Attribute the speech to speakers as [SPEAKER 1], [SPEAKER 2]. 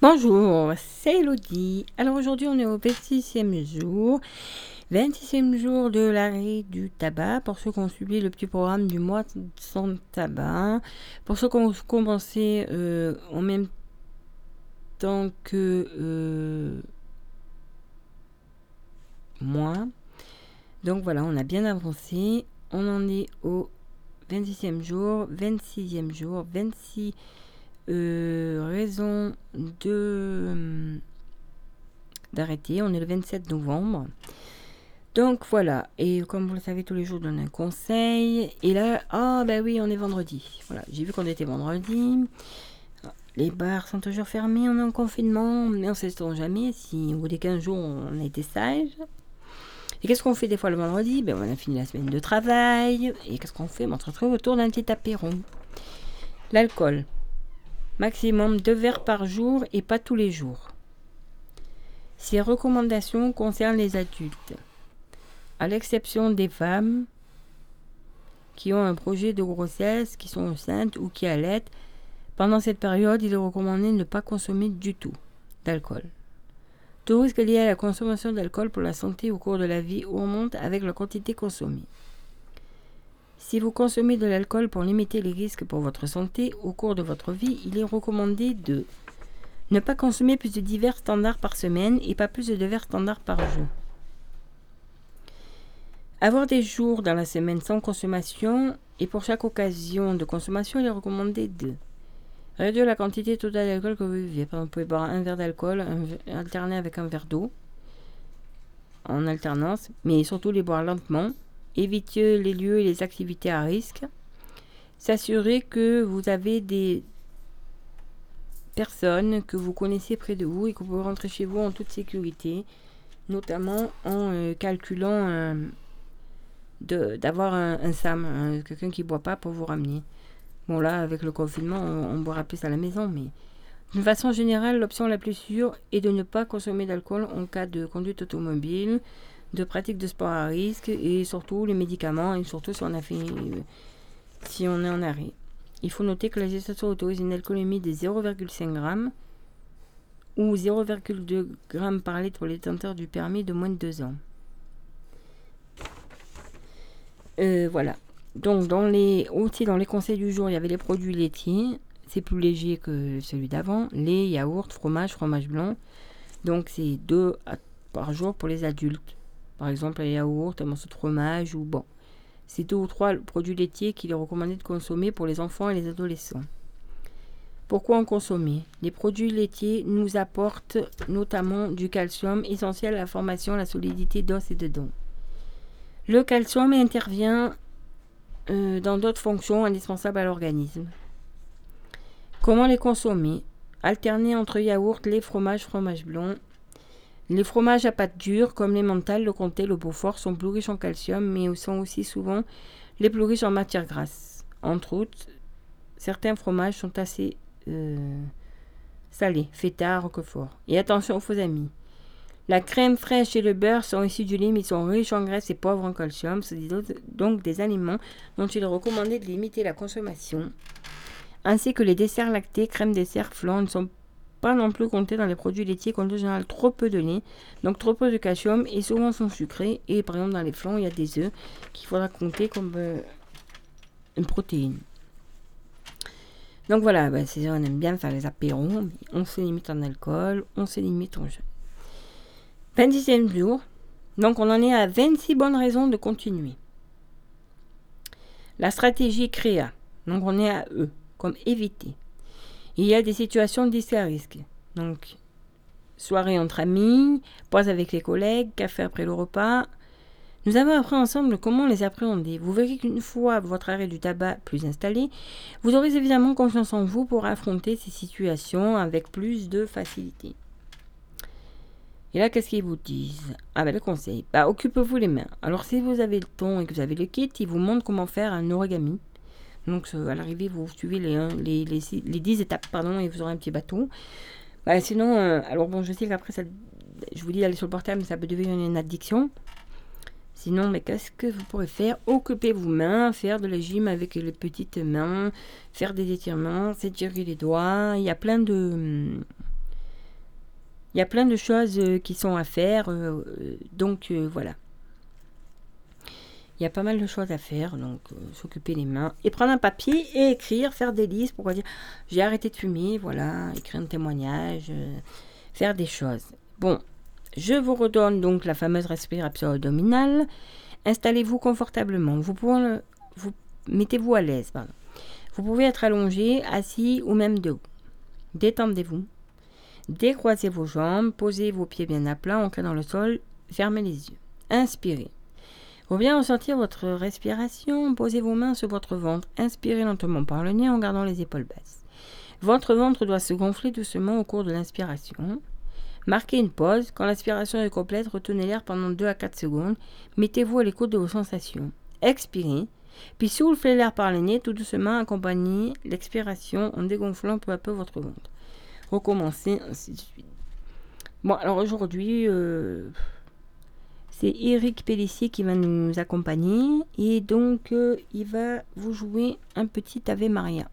[SPEAKER 1] Bonjour, c'est Elodie. Alors aujourd'hui on est au 26e jour. 26e jour de l'arrêt du tabac. Pour ceux qui ont suivi le petit programme du mois sans tabac. Pour ceux qui ont commencé euh, en même temps que euh, moi. Donc voilà, on a bien avancé. On en est au 26e jour, 26e jour, 26 euh, raison de euh, d'arrêter. On est le 27 novembre. Donc voilà, et comme vous le savez, tous les jours, je donne un conseil. Et là, ah ben oui, on est vendredi. Voilà, j'ai vu qu'on était vendredi. Les bars sont toujours fermés, on est en confinement, mais on ne sait jamais si au bout des 15 jours, on a été sage. Et qu'est-ce qu'on fait des fois le vendredi? Ben, On a fini la semaine de travail. Et qu'est-ce qu'on fait? On se retrouve autour d'un petit apéro. L'alcool. Maximum deux verres par jour et pas tous les jours. Ces recommandations concernent les adultes, à l'exception des femmes qui ont un projet de grossesse, qui sont enceintes ou qui allaitent. Pendant cette période, il est recommandé de ne pas consommer du tout d'alcool. Tout risque lié à la consommation d'alcool pour la santé au cours de la vie augmente avec la quantité consommée. Si vous consommez de l'alcool pour limiter les risques pour votre santé au cours de votre vie, il est recommandé de ne pas consommer plus de 10 verres standards par semaine et pas plus de 2 verres standards par jour. Avoir des jours dans la semaine sans consommation et pour chaque occasion de consommation, il est recommandé de réduire la quantité totale d'alcool que vous exemple, vous pouvez boire un verre d'alcool, alterner avec un verre d'eau en alternance, mais surtout les boire lentement éviter les lieux et les activités à risque, s'assurer que vous avez des personnes que vous connaissez près de vous et que vous rentrer chez vous en toute sécurité, notamment en euh, calculant euh, d'avoir un, SAM, quelqu'un qui ne boit pas pour vous ramener. Bon là, avec le confinement, on, on boira plus à la maison, mais d'une façon générale, l'option la plus sûre est de ne pas consommer d'alcool en cas de conduite automobile, de pratique de sport à risque et surtout les médicaments et surtout si on a fait si on est en arrêt. Il faut noter que la gestation autorise une alcoolémie de 0,5 g ou 0,2 g par litre pour les détenteurs du permis de moins de 2 ans. Euh, voilà. Donc dans les aussi dans les conseils du jour, il y avait les produits laitiers. C'est plus léger que celui d'avant. Lait, yaourt, fromage, fromage blanc. Donc c'est 2 par jour pour les adultes. Par exemple, un yaourt, un morceau de fromage ou bon. C'est deux ou trois produits laitiers qu'il est recommandé de consommer pour les enfants et les adolescents. Pourquoi en consommer? Les produits laitiers nous apportent notamment du calcium essentiel à la formation, la solidité d'os et de dents. Le calcium intervient euh, dans d'autres fonctions indispensables à l'organisme. Comment les consommer? Alterner entre yaourt, lait, fromage, fromage blanc les fromages à pâte dure, comme les mentales, le comté, le beaufort, sont plus riches en calcium, mais sont aussi souvent les plus riches en matière grasse. Entre autres, certains fromages sont assez euh, salés, feta, roquefort. Et attention aux faux amis. La crème fraîche et le beurre sont issus du lait, mais sont riches en graisse et pauvres en calcium. Ce sont donc des aliments dont il est recommandé de limiter la consommation. Ainsi que les desserts lactés, crème dessert, flan ne sont pas non plus compter dans les produits laitiers qui ont en général trop peu de lait, donc trop peu de calcium et souvent sont sucrés. Et par exemple dans les flancs, il y a des œufs qu'il faudra compter comme euh, une protéine. Donc voilà, ben, c'est on aime bien faire les apéros, on se limite en alcool, on se limite en jeu. 26e jour, donc on en est à 26 bonnes raisons de continuer. La stratégie créa, donc on est à eux, comme éviter. Il y a des situations de à risque. Donc, soirée entre amis, pause avec les collègues, café après le repas. Nous avons appris ensemble comment les appréhender. Vous verrez qu'une fois votre arrêt du tabac plus installé, vous aurez évidemment confiance en vous pour affronter ces situations avec plus de facilité. Et là, qu'est-ce qu'ils vous disent? Ah ben le conseil, bah, occupez-vous les mains. Alors si vous avez le ton et que vous avez le kit, ils vous montrent comment faire un origami. Donc à l'arrivée, vous suivez les, les, les, les, 10 étapes pardon, et vous aurez un petit bateau. Bah, sinon, euh, alors bon, je sais qu'après, je vous dis d'aller sur le portable, mais ça peut devenir une addiction. Sinon, mais qu'est-ce que vous pourrez faire? Occuper vos mains, faire de la gym avec les petites mains, faire des étirements, s'étirer les doigts. Il y a plein de, Il y a plein de choses qui sont à faire. donc voilà. Il y a pas mal de choses à faire, donc s'occuper les mains et prendre un papier et écrire, faire des listes pour dire j'ai arrêté de fumer, voilà, écrire un témoignage, faire des choses. Bon, je vous redonne donc la fameuse respiration abdominale. Installez-vous confortablement. Vous pouvez, vous mettez-vous à l'aise. Vous pouvez être allongé, assis ou même debout. Détendez-vous. Décroisez vos jambes, posez vos pieds bien à plat, ancrés dans le sol, fermez les yeux. Inspirez. Pour bien ressentir votre respiration, posez vos mains sur votre ventre. Inspirez lentement par le nez en gardant les épaules basses. Votre ventre doit se gonfler doucement au cours de l'inspiration. Marquez une pause. Quand l'inspiration est complète, retenez l'air pendant 2 à 4 secondes. Mettez-vous à l'écoute de vos sensations. Expirez. Puis soufflez l'air par le nez tout doucement, accompagnez l'expiration en dégonflant peu à peu votre ventre. Recommencez ainsi de suite. Bon, alors aujourd'hui, euh, c'est Eric Pellissier qui va nous accompagner et donc euh, il va vous jouer un petit Ave Maria.